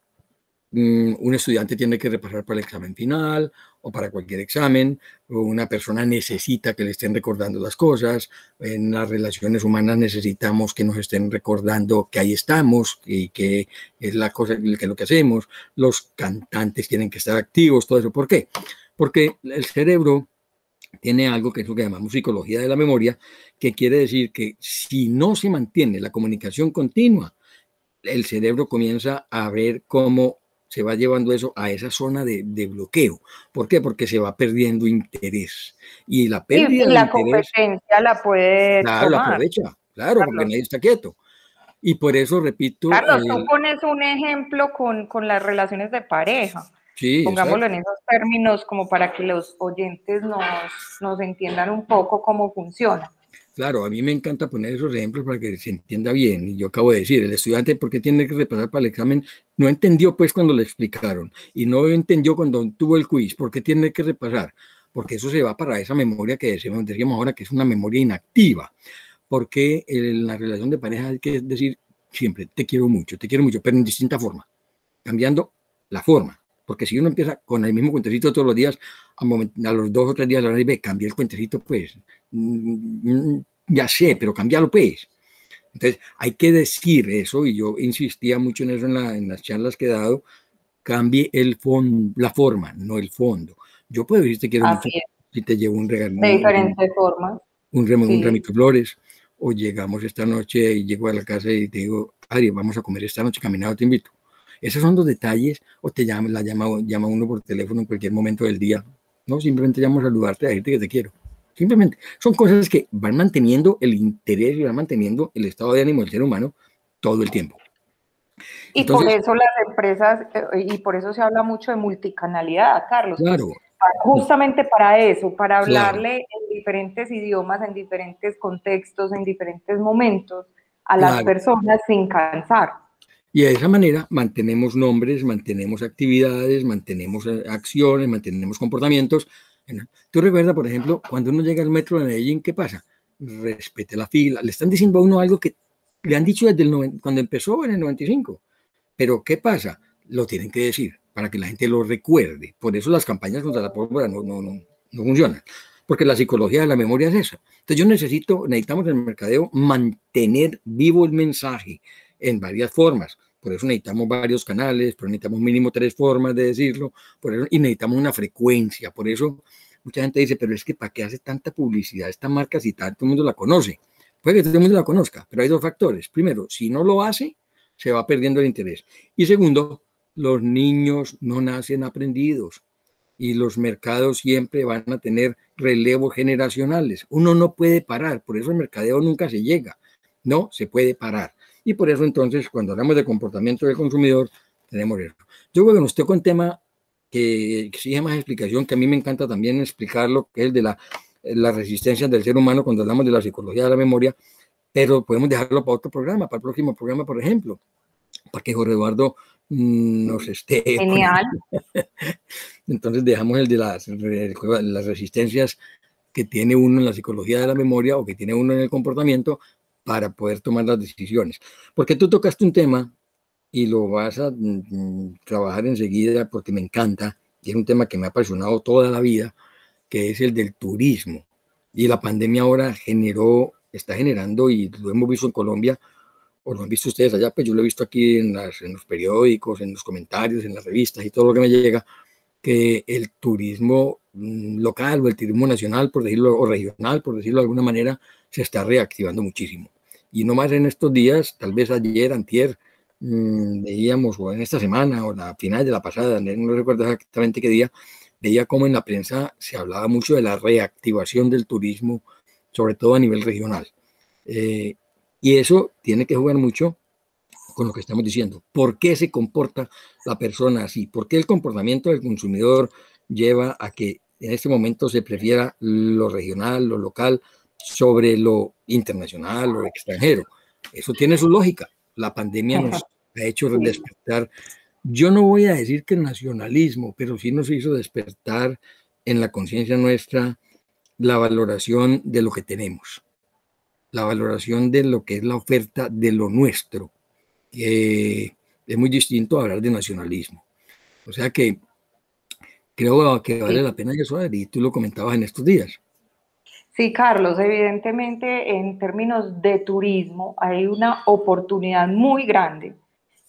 mm, un estudiante tiene que repasar para el examen final o para cualquier examen, o una persona necesita que le estén recordando las cosas, en las relaciones humanas necesitamos que nos estén recordando que ahí estamos y que es la cosa que lo que hacemos, los cantantes tienen que estar activos, todo eso. ¿Por qué? Porque el cerebro tiene algo que es lo que llamamos psicología de la memoria, que quiere decir que si no se mantiene la comunicación continua, el cerebro comienza a ver cómo se va llevando eso a esa zona de, de bloqueo. ¿Por qué? Porque se va perdiendo interés. Y la pérdida y, la competencia la puede Claro, la aprovecha, claro, porque nadie está quieto. Y por eso, repito... Carlos, tú pones un ejemplo con, con las relaciones de pareja Sí, Pongámoslo exacto. en esos términos como para que los oyentes nos, nos entiendan un poco cómo funciona. Claro, a mí me encanta poner esos ejemplos para que se entienda bien. Y yo acabo de decir, el estudiante, ¿por qué tiene que repasar para el examen? No entendió pues cuando le explicaron y no entendió cuando tuvo el quiz. ¿Por qué tiene que repasar? Porque eso se va para esa memoria que decíamos, decíamos ahora que es una memoria inactiva. Porque en la relación de pareja hay que decir siempre, te quiero mucho, te quiero mucho, pero en distinta forma, cambiando la forma porque si uno empieza con el mismo cuentecito todos los días, a, los dos o tres días la hora y ve, cambia el cuentecito, pues, mm, mm, ya sé, pero cambiarlo pues. Entonces, hay que decir eso, y yo insistía mucho en eso en, las charlas que he dado, cambie el fondo, la forma, no el fondo. Yo puedo decirte que quiero si te llevo un regalo. De diferentes formas. Un, un remito de flores, o llegamos esta noche y llego a la casa y te digo, Ari, vamos a comer esta noche caminado, te invito. Esos son los detalles, o te llama, la llama, llama uno por teléfono en cualquier momento del día. No, simplemente llamo a saludarte, a decirte que te quiero. Simplemente son cosas que van manteniendo el interés y van manteniendo el estado de ánimo del ser humano todo el tiempo. Y por eso las empresas, eh, y por eso se habla mucho de multicanalidad, Carlos. Claro. justamente para eso, para hablarle en diferentes idiomas, en diferentes contextos, en diferentes momentos a las personas sin cansar. Y de esa manera mantenemos nombres, mantenemos actividades, mantenemos eh, acciones, mantenemos comportamientos. Tú recuerdas, por ejemplo, cuando uno llega al metro de Medellín, ¿qué pasa? Respete la fila. Le están diciendo a uno algo que le han dicho desde cuando empezó en el 95. Pero ¿qué pasa? Lo tienen que decir para que la gente lo recuerde. Por eso las campañas contra la pólvora no, no, no, no funcionan. Porque la psicología de la memoria es esa. Entonces yo necesito, necesitamos en el mercadeo mantener vivo el mensaje en varias formas. Por eso necesitamos varios canales, pero necesitamos mínimo tres formas de decirlo, por eso, y necesitamos una frecuencia. Por eso mucha gente dice, pero es que ¿para qué hace tanta publicidad esta marca si todo el mundo la conoce? Puede que todo el mundo la conozca, pero hay dos factores. Primero, si no lo hace, se va perdiendo el interés. Y segundo, los niños no nacen aprendidos y los mercados siempre van a tener relevos generacionales. Uno no puede parar, por eso el mercadeo nunca se llega. No se puede parar. Y por eso entonces, cuando hablamos de comportamiento del consumidor, tenemos eso. Yo creo que nos toca un tema que exige más explicación, que a mí me encanta también explicarlo, que es de la, la resistencia del ser humano cuando hablamos de la psicología de la memoria, pero podemos dejarlo para otro programa, para el próximo programa, por ejemplo, para que Jorge Eduardo mm, nos esté. Genial. Entonces dejamos el de las, las resistencias que tiene uno en la psicología de la memoria o que tiene uno en el comportamiento para poder tomar las decisiones. Porque tú tocaste un tema y lo vas a mm, mm, trabajar enseguida porque me encanta, y es un tema que me ha apasionado toda la vida, que es el del turismo. Y la pandemia ahora generó, está generando, y lo hemos visto en Colombia, o lo han visto ustedes allá, pues yo lo he visto aquí en, en los periódicos, en los comentarios, en las revistas y todo lo que me llega, que el turismo mm, local o el turismo nacional, por decirlo, o regional, por decirlo de alguna manera, se está reactivando muchísimo. Y no más en estos días, tal vez ayer, antier, mmm, veíamos, o en esta semana, o la final de la pasada, no recuerdo exactamente qué día, veía cómo en la prensa se hablaba mucho de la reactivación del turismo, sobre todo a nivel regional. Eh, y eso tiene que jugar mucho con lo que estamos diciendo. ¿Por qué se comporta la persona así? ¿Por qué el comportamiento del consumidor lleva a que en este momento se prefiera lo regional, lo local, sobre lo internacional o extranjero. Eso tiene su lógica. La pandemia nos ha hecho despertar. Yo no voy a decir que el nacionalismo, pero sí nos hizo despertar en la conciencia nuestra la valoración de lo que tenemos, la valoración de lo que es la oferta de lo nuestro. es muy distinto a hablar de nacionalismo. O sea que creo que vale la pena eso, y tú lo comentabas en estos días. Sí, Carlos, evidentemente en términos de turismo hay una oportunidad muy grande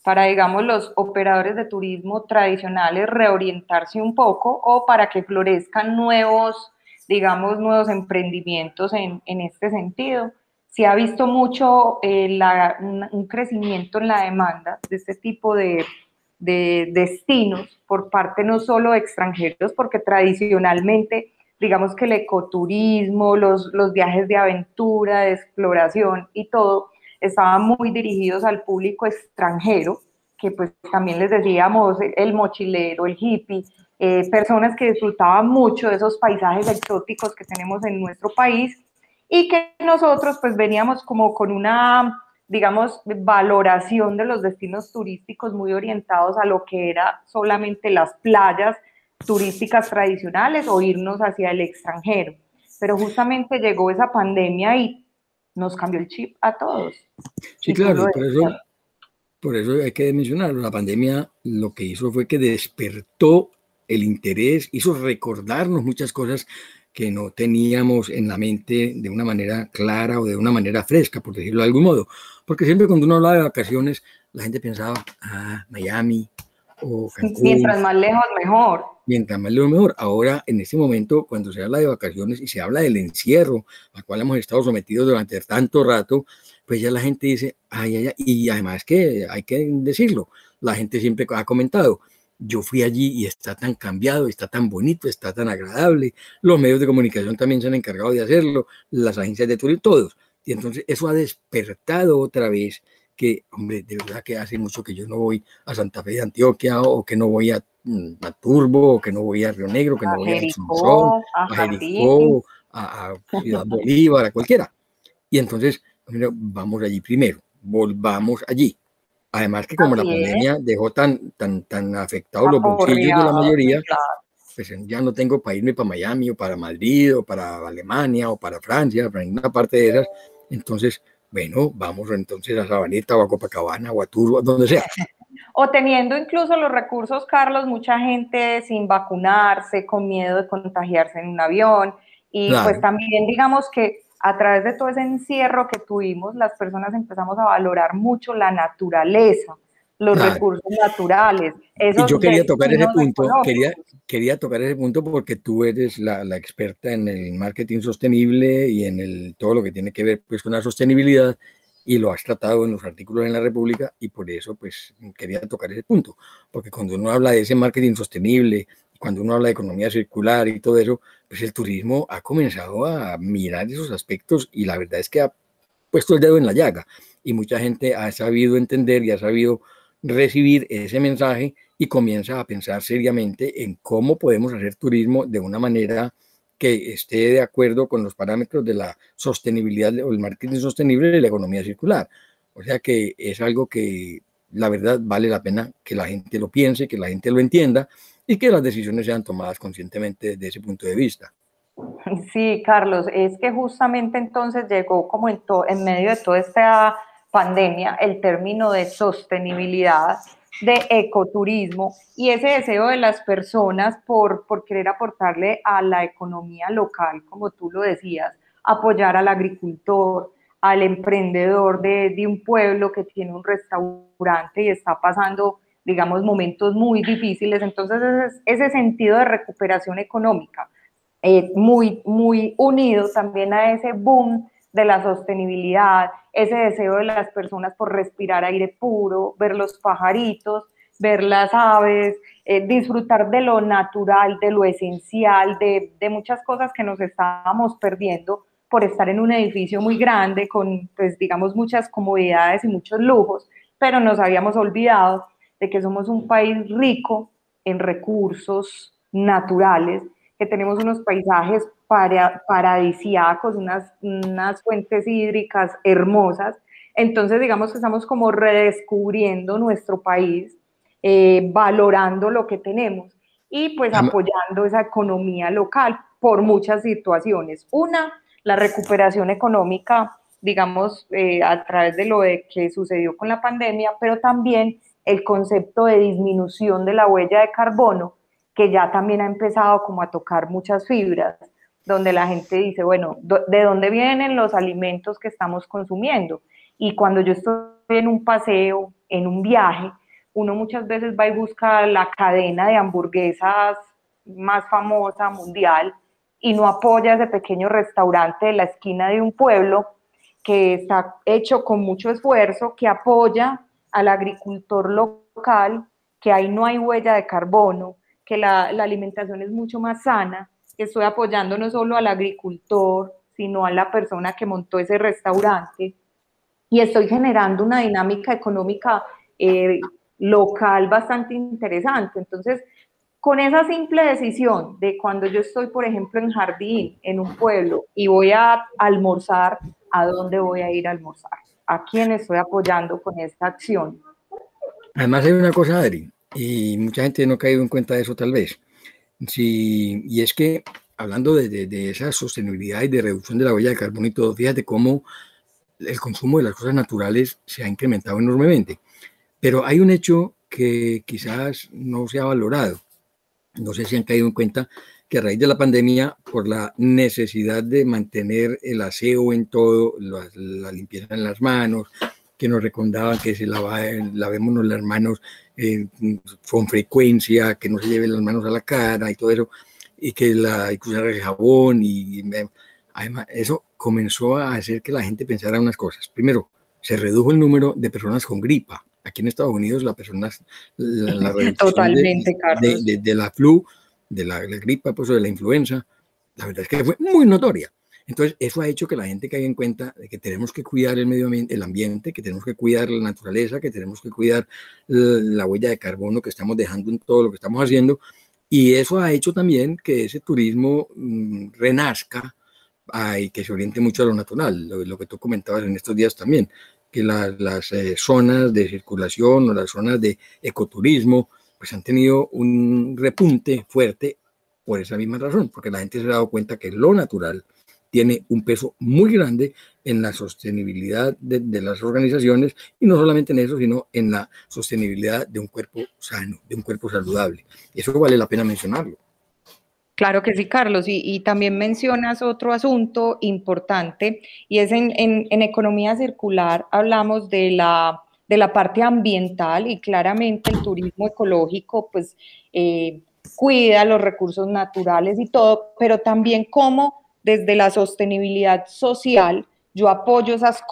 para, digamos, los operadores de turismo tradicionales reorientarse un poco o para que florezcan nuevos, digamos, nuevos emprendimientos en, este sentido. Se ha visto mucho eh, un crecimiento en la demanda de este tipo de, de destinos por parte no solo de extranjeros, porque tradicionalmente digamos que el ecoturismo, los, los viajes de aventura, de exploración y todo, estaban muy dirigidos al público extranjero, que pues también les decíamos el mochilero, el hippie, eh, personas que disfrutaban mucho de esos paisajes exóticos que tenemos en nuestro país y que nosotros pues veníamos como con una, digamos, valoración de los destinos turísticos muy orientados a lo que era solamente las playas turísticas tradicionales o irnos hacia el extranjero. Pero justamente llegó esa pandemia y nos cambió el chip a todos. Sí, claro, por eso, por eso hay que mencionarlo, la pandemia lo que hizo fue que despertó el interés, hizo recordarnos muchas cosas que no teníamos en la mente de una manera clara o de una manera fresca, por decirlo de algún modo. Porque siempre cuando uno habla de vacaciones, la gente pensaba, ah, Miami o Cancún. Mientras más lejos, mejor. Mientras más lejos, mejor. Ahora, en este momento, cuando se habla de vacaciones y se habla del encierro al cual hemos estado sometidos durante tanto rato, pues ya la gente dice, ay, ay, ay, y además que hay que decirlo, la gente siempre ha comentado, yo fui allí y está tan cambiado, está tan bonito, está tan agradable. Los medios de comunicación también se han encargado de hacerlo, las agencias de turismo, todos. Y entonces eso ha despertado otra vez que, hombre, de verdad que hace mucho que yo no voy a Santa Fe de Antioquia o que no voy a, mm, Turbo o que no voy a Río Negro, que no voy a Asunción, a Jericó, a, Ciudad Bolívar, a cualquiera. Y entonces, vamos allí primero, volvamos allí. Además que como la pandemia dejó tan, tan, tan afectados los bolsillos de la mayoría, pues ya no tengo para irme para Miami o para Madrid o para Alemania o para Francia, para ninguna parte de esas. Entonces, bueno, vamos entonces a Sabaneta o a Copacabana o a Turbo, donde sea. O teniendo incluso los recursos, Carlos, mucha gente sin vacunarse, con miedo de contagiarse en un avión. Y pues también digamos que a través de todo ese encierro que tuvimos, las personas empezamos a valorar mucho la naturaleza, los recursos naturales. y yo quería tocar ese punto, quería, quería tocar ese punto porque tú eres la, la, experta en el marketing sostenible y en el, todo lo que tiene que ver pues, con la sostenibilidad y lo has tratado en los artículos en la República y por eso pues quería tocar ese punto, porque cuando uno habla de ese marketing sostenible, cuando uno habla de economía circular y todo eso, pues el turismo ha comenzado a mirar esos aspectos y la verdad es que ha puesto el dedo en la llaga y mucha gente ha sabido entender y ha sabido recibir ese mensaje y comienza a pensar seriamente en cómo podemos hacer turismo de una manera que esté de acuerdo con los parámetros de la sostenibilidad o el marketing sostenible y la economía circular. O sea que es algo que la verdad vale la pena que la gente lo piense, que la gente lo entienda y que las decisiones sean tomadas conscientemente desde ese punto de vista. Sí, Carlos, es que justamente entonces llegó como en, en medio de toda esta pandemia el término de sostenibilidad, de ecoturismo y ese deseo de las personas por, por querer aportarle a la economía local, como tú lo decías, apoyar al agricultor, al emprendedor de, de un pueblo que tiene un restaurante y está pasando digamos, momentos muy difíciles. Entonces, ese, sentido de recuperación económica, eh, muy, muy unido también a ese boom de la sostenibilidad, ese deseo de las personas por respirar aire puro, ver los pajaritos, ver las aves, eh, disfrutar de lo natural, de lo esencial, de, de, muchas cosas que nos estábamos perdiendo por estar en un edificio muy grande con, pues, digamos, muchas comodidades y muchos lujos, pero nos habíamos olvidado de que somos un país rico en recursos naturales, que tenemos unos paisajes para, paradisíacos, unas, unas fuentes hídricas hermosas. Entonces, digamos que estamos como redescubriendo nuestro país, eh, valorando lo que tenemos y pues apoyando esa economía local por muchas situaciones. Una, la recuperación económica, digamos, eh, a través de lo de que sucedió con la pandemia, pero también el concepto de disminución de la huella de carbono, que ya también ha empezado como a tocar muchas fibras, donde la gente dice, bueno, ¿de dónde vienen los alimentos que estamos consumiendo? Y cuando yo estoy en un paseo, en un viaje, uno muchas veces va y busca la cadena de hamburguesas más famosa mundial y no apoya ese pequeño restaurante de la esquina de un pueblo que está hecho con mucho esfuerzo, que apoya al agricultor local, que ahí no hay huella de carbono, que la, alimentación es mucho más sana, que estoy apoyando no solo al agricultor, sino a la persona que montó ese restaurante, y estoy generando una dinámica económica eh, local bastante interesante. Entonces, con esa simple decisión de cuando yo estoy, por ejemplo, en jardín, en un pueblo, y voy a almorzar, ¿a dónde voy a ir a almorzar? a quién estoy apoyando con esta acción. Además hay una cosa, Adri, y mucha gente no ha caído en cuenta de eso tal vez. Sí, y es que hablando de, de, esa sostenibilidad y de reducción de la huella de carbono y todo, fíjate cómo el consumo de las cosas naturales se ha incrementado enormemente. Pero hay un hecho que quizás no se ha valorado. No sé si han caído en cuenta que a raíz de la pandemia, por la necesidad de mantener el aseo en todo, la, limpieza en las manos, que nos recomendaban que se lava, lavémonos las manos eh, con frecuencia, que no se lleven las manos a la cara y todo eso, y que la, que usar el jabón, y, además eso comenzó a hacer que la gente pensara unas cosas. Primero, se redujo el número de personas con gripa. Aquí en Estados Unidos la personas, la, Totalmente, de, de, la flu, de la, gripa, pues, o de la influenza, la verdad es que fue muy notoria. Entonces, eso ha hecho que la gente caiga en cuenta de que tenemos que cuidar el medio ambiente, el ambiente, que tenemos que cuidar la naturaleza, que tenemos que cuidar la huella de carbono que estamos dejando en todo lo que estamos haciendo. Y eso ha hecho también que ese turismo mm, renazca y que se oriente mucho a lo natural, lo, que tú comentabas en estos días también, que las eh, zonas de circulación o las zonas de ecoturismo pues han tenido un repunte fuerte por esa misma razón, porque la gente se ha dado cuenta que lo natural, tiene un peso muy grande en la sostenibilidad de, las organizaciones y no solamente en eso, sino en la sostenibilidad de un cuerpo sano, de un cuerpo saludable. Eso vale la pena mencionarlo. Claro que sí, Carlos. Y, también mencionas otro asunto importante y es en, economía circular hablamos de la, de la parte ambiental y claramente el turismo ecológico pues eh, cuida los recursos naturales y todo, pero también cómo desde la sostenibilidad social, yo apoyo esas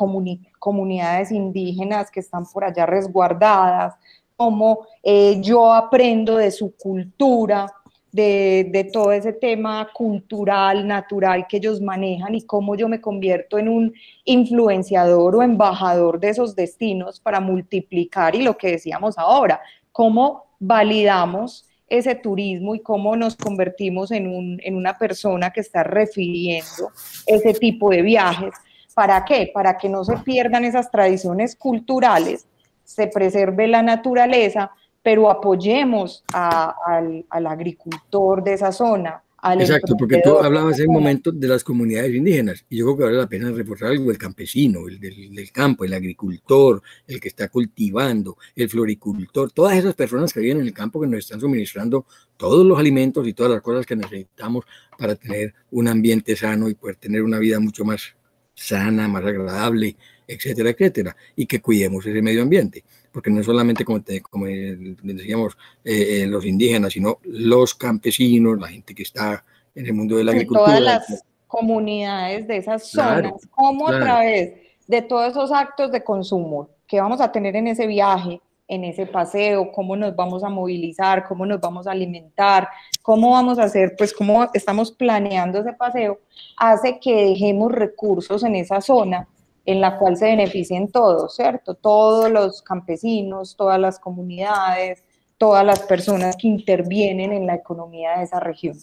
comunidades indígenas que están por allá resguardadas, como eh, yo aprendo de su cultura, de, de, todo ese tema cultural, natural que ellos manejan y cómo yo me convierto en un influenciador o embajador de esos destinos para multiplicar y lo que decíamos ahora, cómo validamos ese turismo y cómo nos convertimos en, un, en una persona que está refiriendo ese tipo de viajes. ¿Para qué? Para que no se pierdan esas tradiciones culturales, se preserve la naturaleza, pero apoyemos al, al agricultor de esa zona, Exacto, porque tú hablabas en un momento de las comunidades indígenas y yo creo que vale la pena reforzar algo, el campesino, el del, campo, el agricultor, el que está cultivando, el floricultor, todas esas personas que viven en el campo que nos están suministrando todos los alimentos y todas las cosas que necesitamos para tener un ambiente sano y poder tener una vida mucho más sana, más agradable, etcétera, etcétera, y que cuidemos ese medio ambiente porque no solamente, como, como decíamos, eh, eh, los indígenas, sino los campesinos, la gente que está en el mundo de la agricultura. Todas las comunidades de esas zonas, cómo a través de todos esos actos de consumo que vamos a tener en ese viaje, en ese paseo, cómo nos vamos a movilizar, cómo nos vamos a alimentar, cómo vamos a hacer, pues cómo estamos planeando ese paseo, hace que dejemos recursos en esa zona en la cual se beneficien todos, ¿cierto? Todos los campesinos, todas las comunidades, todas las personas que intervienen en la economía de esa región.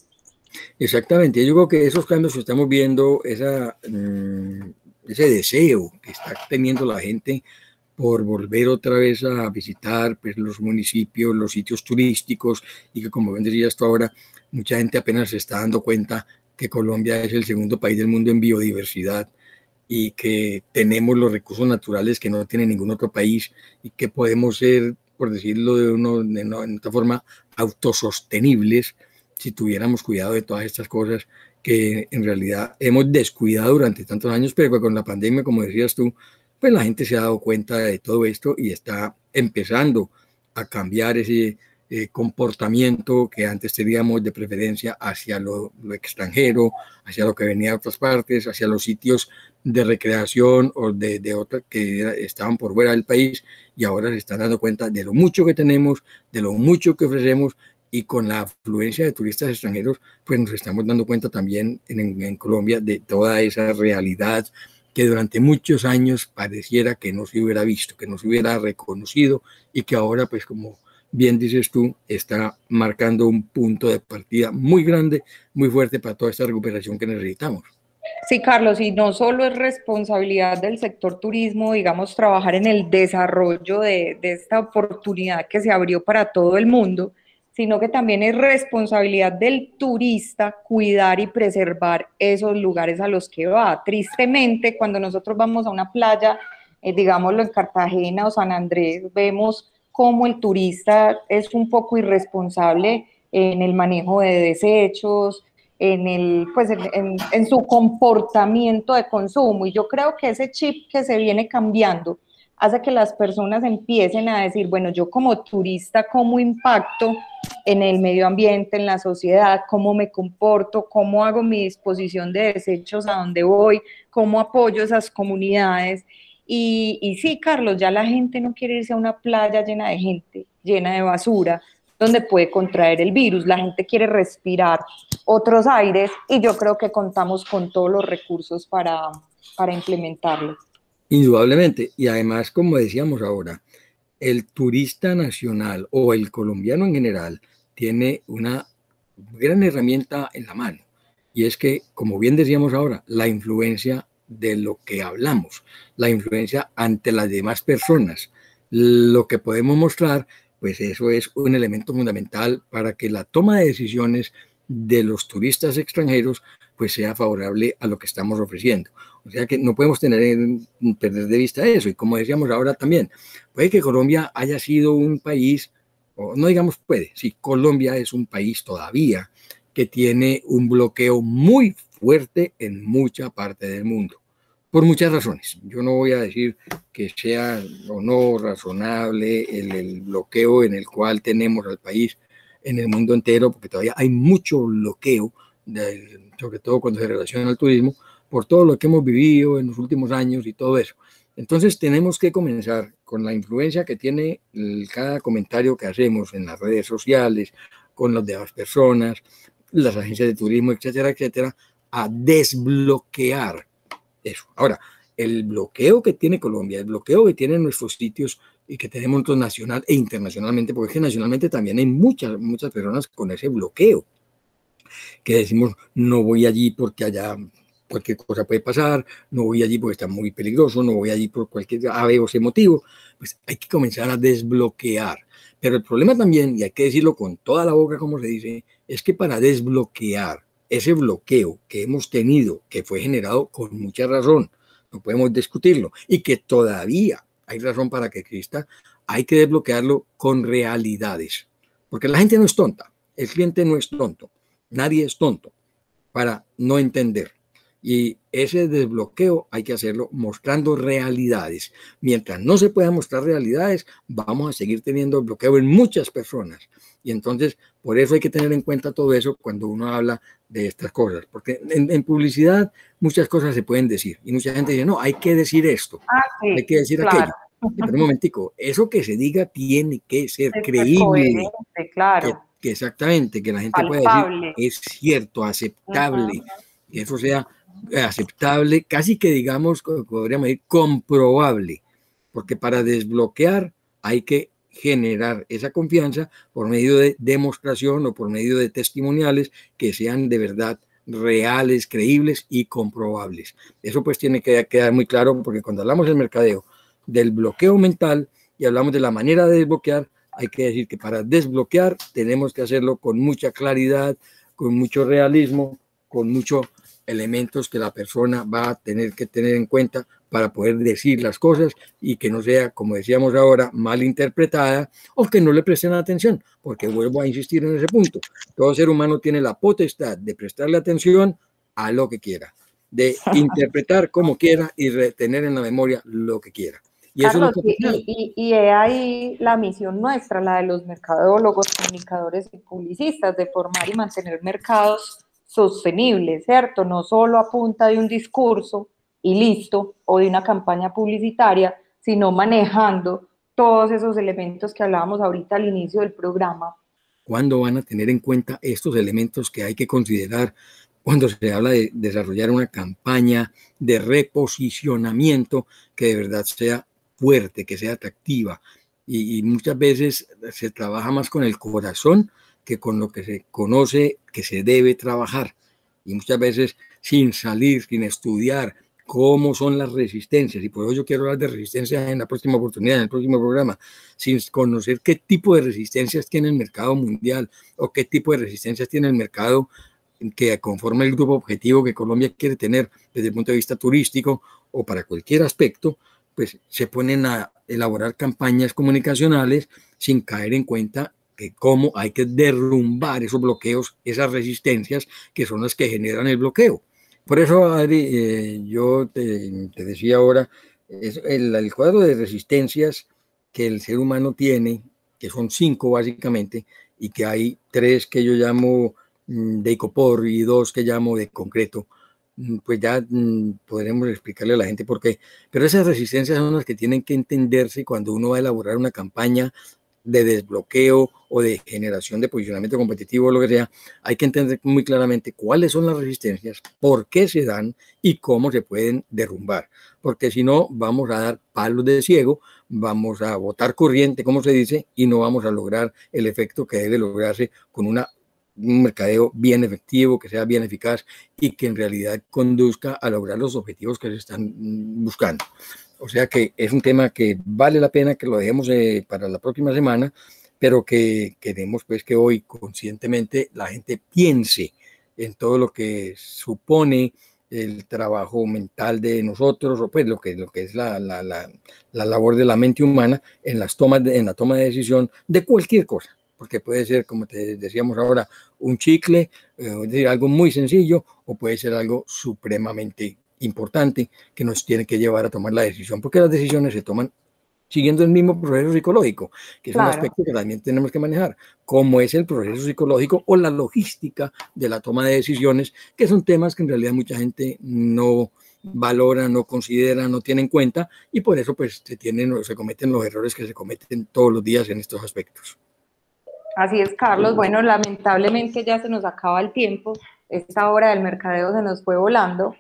Exactamente, yo creo que esos cambios que estamos viendo, esa, mm, ese deseo que está teniendo la gente por volver otra vez a visitar pues, los municipios, los sitios turísticos, y que como bien decías tú ahora, mucha gente apenas se está dando cuenta que Colombia es el segundo país del mundo en biodiversidad y que tenemos los recursos naturales que no tiene ningún otro país y que podemos ser, por decirlo de, uno, de, otra forma, autosostenibles si tuviéramos cuidado de todas estas cosas que en realidad hemos descuidado durante tantos años, pero con la pandemia, como decías tú, pues la gente se ha dado cuenta de todo esto y está empezando a cambiar ese eh, comportamiento que antes teníamos de preferencia hacia lo, extranjero, hacia lo que venía de otras partes, hacia los sitios de recreación o de, de otras que estaban por fuera del país y ahora se están dando cuenta de lo mucho que tenemos, de lo mucho que ofrecemos y con la afluencia de turistas extranjeros, pues nos estamos dando cuenta también en, en Colombia de toda esa realidad que durante muchos años pareciera que no se hubiera visto, que no se hubiera reconocido y que ahora, pues como bien dices tú, está marcando un punto de partida muy grande, muy fuerte para toda esta recuperación que necesitamos. Sí, Carlos, y no solo es responsabilidad del sector turismo, digamos, trabajar en el desarrollo de, esta oportunidad que se abrió para todo el mundo, sino que también es responsabilidad del turista cuidar y preservar esos lugares a los que va. Tristemente, cuando nosotros vamos a una playa, eh, digámoslo en Cartagena o San Andrés, vemos cómo el turista es un poco irresponsable en el manejo de desechos, en, el, pues en, su comportamiento de consumo. Y yo creo que ese chip que se viene cambiando hace que las personas empiecen a decir, bueno, yo como turista, ¿cómo impacto en el medio ambiente, en la sociedad? ¿Cómo me comporto? ¿Cómo hago mi disposición de desechos a dónde voy? ¿Cómo apoyo esas comunidades? Y, sí, Carlos, ya la gente no quiere irse a una playa llena de gente, llena de basura, donde puede contraer el virus. La gente quiere respirar otros aires y yo creo que contamos con todos los recursos para, para implementarlo. Indudablemente. Y además, como decíamos ahora, el turista nacional o el colombiano en general tiene una gran herramienta en la mano. Y es que, como bien decíamos ahora, la influencia de lo que hablamos, la influencia ante las demás personas, lo que podemos mostrar pues eso es un elemento fundamental para que la toma de decisiones de los turistas extranjeros pues sea favorable a lo que estamos ofreciendo. O sea que no podemos tener perder de vista eso. Y como decíamos ahora también, puede que Colombia haya sido un país, o no digamos puede, sí, Colombia es un país todavía que tiene un bloqueo muy fuerte en mucha parte del mundo por muchas razones. Yo no voy a decir que sea o no razonable el, bloqueo en el cual tenemos al país en el mundo entero, porque todavía hay mucho bloqueo, sobre todo cuando se relaciona al turismo, por todo lo que hemos vivido en los últimos años y todo eso. Entonces tenemos que comenzar con la influencia que tiene cada comentario que hacemos en las redes sociales, con las demás personas, las agencias de turismo, etcétera, etcétera, a desbloquear eso. Ahora, el bloqueo que tiene Colombia, el bloqueo que tienen nuestros sitios y que tenemos nacional e internacionalmente, porque nacionalmente también hay muchas, muchas personas con ese bloqueo, que decimos, no voy allí porque allá cualquier cosa puede pasar, no voy allí porque está muy peligroso, no voy allí por cualquier ave o ese motivo, pues hay que comenzar a desbloquear. Pero el problema también, y hay que decirlo con toda la boca como se dice, es que para desbloquear ese bloqueo que hemos tenido, que fue generado con mucha razón, no podemos discutirlo, y que todavía hay razón para que exista, hay que desbloquearlo con realidades. Porque la gente no es tonta, el cliente no es tonto, nadie es tonto para no entender. Y ese desbloqueo hay que hacerlo mostrando realidades. Mientras no se puedan mostrar realidades, vamos a seguir teniendo bloqueo en muchas personas. Y entonces, por eso hay que tener en cuenta todo eso cuando uno habla de estas cosas. Porque en, publicidad muchas cosas se pueden decir. Y mucha gente dice, no, hay que decir esto, ah, hay que decir aquello. Pero un momentico, eso que se diga tiene que ser creíble. Claro. Que, exactamente, que la gente pueda decir, es cierto, aceptable. Que eso sea aceptable, casi que digamos, podríamos decir, comprobable, porque para desbloquear hay que generar esa confianza por medio de demostración o por medio de testimoniales que sean de verdad reales, creíbles y comprobables. Eso pues tiene que quedar muy claro porque cuando hablamos del mercadeo, del bloqueo mental y hablamos de la manera de desbloquear, hay que decir que para desbloquear tenemos que hacerlo con mucha claridad, con mucho realismo, con mucho elementos que la persona va a tener que tener en cuenta para poder decir las cosas y que no sea, como decíamos ahora, mal interpretada o que no le presten atención, porque vuelvo a insistir en ese punto. Todo ser humano tiene la potestad de prestarle atención a lo que quiera, de interpretar como quiera y retener en la memoria lo que quiera. Y, eso y, y, ahí la misión nuestra, la de los mercadólogos, comunicadores y publicistas, de formar y mantener mercados sostenible, ¿cierto? No solo a punta de un discurso y listo, o de una campaña publicitaria, sino manejando todos esos elementos que hablábamos ahorita al inicio del programa. ¿Cuándo van a tener en cuenta estos elementos que hay que considerar cuando se habla de desarrollar una campaña de reposicionamiento que de verdad sea fuerte, que sea atractiva? Y, y muchas veces se trabaja más con el corazón que con lo que se conoce que se debe trabajar. Y muchas veces sin salir, sin estudiar cómo son las resistencias, y por eso yo quiero hablar de resistencia en la próxima oportunidad, en el próximo programa, sin conocer qué tipo de resistencias tiene el mercado mundial o qué tipo de resistencias tiene el mercado que conforma el grupo objetivo que Colombia quiere tener desde el punto de vista turístico o para cualquier aspecto, pues se ponen a elaborar campañas comunicacionales sin caer en cuenta que cómo hay que derrumbar esos bloqueos, esas resistencias que son las que generan el bloqueo. Por eso, eh, yo te, decía ahora, es el, cuadro de resistencias que el ser humano tiene, que son cinco básicamente, y que hay tres que yo llamo mm, de icopor y dos que llamo de concreto, mm, pues ya mm, podremos explicarle a la gente por qué. Pero esas resistencias son las que tienen que entenderse cuando uno va a elaborar una campaña de desbloqueo o de generación de posicionamiento competitivo lo que sea, hay que entender muy claramente cuáles son las resistencias, por qué se dan y cómo se pueden derrumbar. Porque si no, vamos a dar palos de ciego, vamos a botar corriente, como se dice, y no vamos a lograr el efecto que debe lograrse con un mercadeo bien efectivo, que sea bien eficaz y que en realidad conduzca a lograr los objetivos que se están buscando. O sea que es un tema que vale la pena que lo dejemos eh, para la próxima semana, pero que queremos pues que hoy conscientemente la gente piense en todo lo que supone el trabajo mental de nosotros, o pues lo que, lo que es la, la, la, la labor de la mente humana en, las tomas en la toma de decisión de cualquier cosa, porque puede ser, como te decíamos ahora, un chicle, eh, algo muy sencillo, o puede ser algo supremamente importante que nos tiene que llevar a tomar la decisión, porque las decisiones se toman siguiendo el mismo proceso psicológico, que es un aspecto que también tenemos que manejar, como es el proceso psicológico o la logística de la toma de decisiones, que son temas que en realidad mucha gente no valora, no considera, no tiene en cuenta, y por eso pues se, tienen, se cometen los errores que se cometen todos los días en estos aspectos. Así es, Carlos. Bueno, lamentablemente ya se nos acaba el tiempo. Esta hora del mercadeo se nos fue volando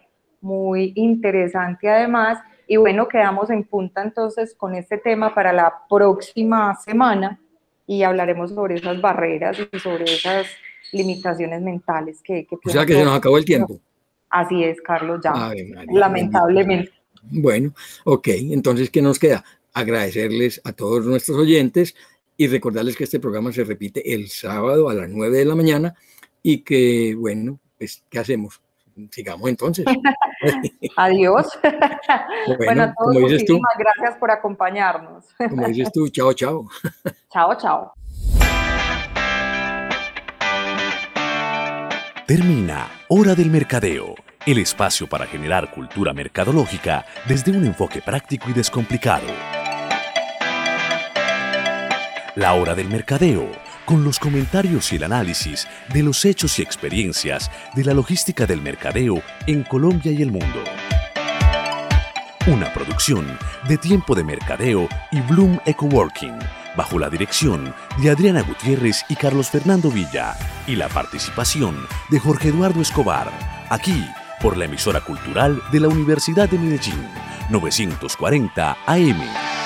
muy interesante además. Y bueno, quedamos en punta entonces con este tema para la próxima semana y hablaremos sobre esas barreras y sobre esas limitaciones mentales que... que o sea que se nos acabó el tiempo. Así es, Carlos, ya. lamentablemente. Bueno, ok, entonces, ¿qué nos queda? Agradecerles a todos nuestros oyentes y recordarles que este programa se repite el sábado a las 9 de la mañana y que, bueno, pues, ¿qué hacemos? Sigamos entonces. Adiós. Bueno, a todos muchísimas gracias por acompañarnos. Como dices tú, chao, chao. Chao, chao. Termina Hora del Mercadeo, el espacio para generar cultura mercadológica desde un enfoque práctico y descomplicado. La Hora del Mercadeo con los comentarios y el análisis de los hechos y experiencias de la logística del mercadeo en Colombia y el mundo. Una producción de Tiempo de Mercadeo y Bloom Ecoworking, bajo la dirección de Adriana Gutiérrez y Carlos Fernando Villa, y la participación de Jorge Eduardo Escobar, aquí por la emisora cultural de la Universidad de Medellín, 940 AM.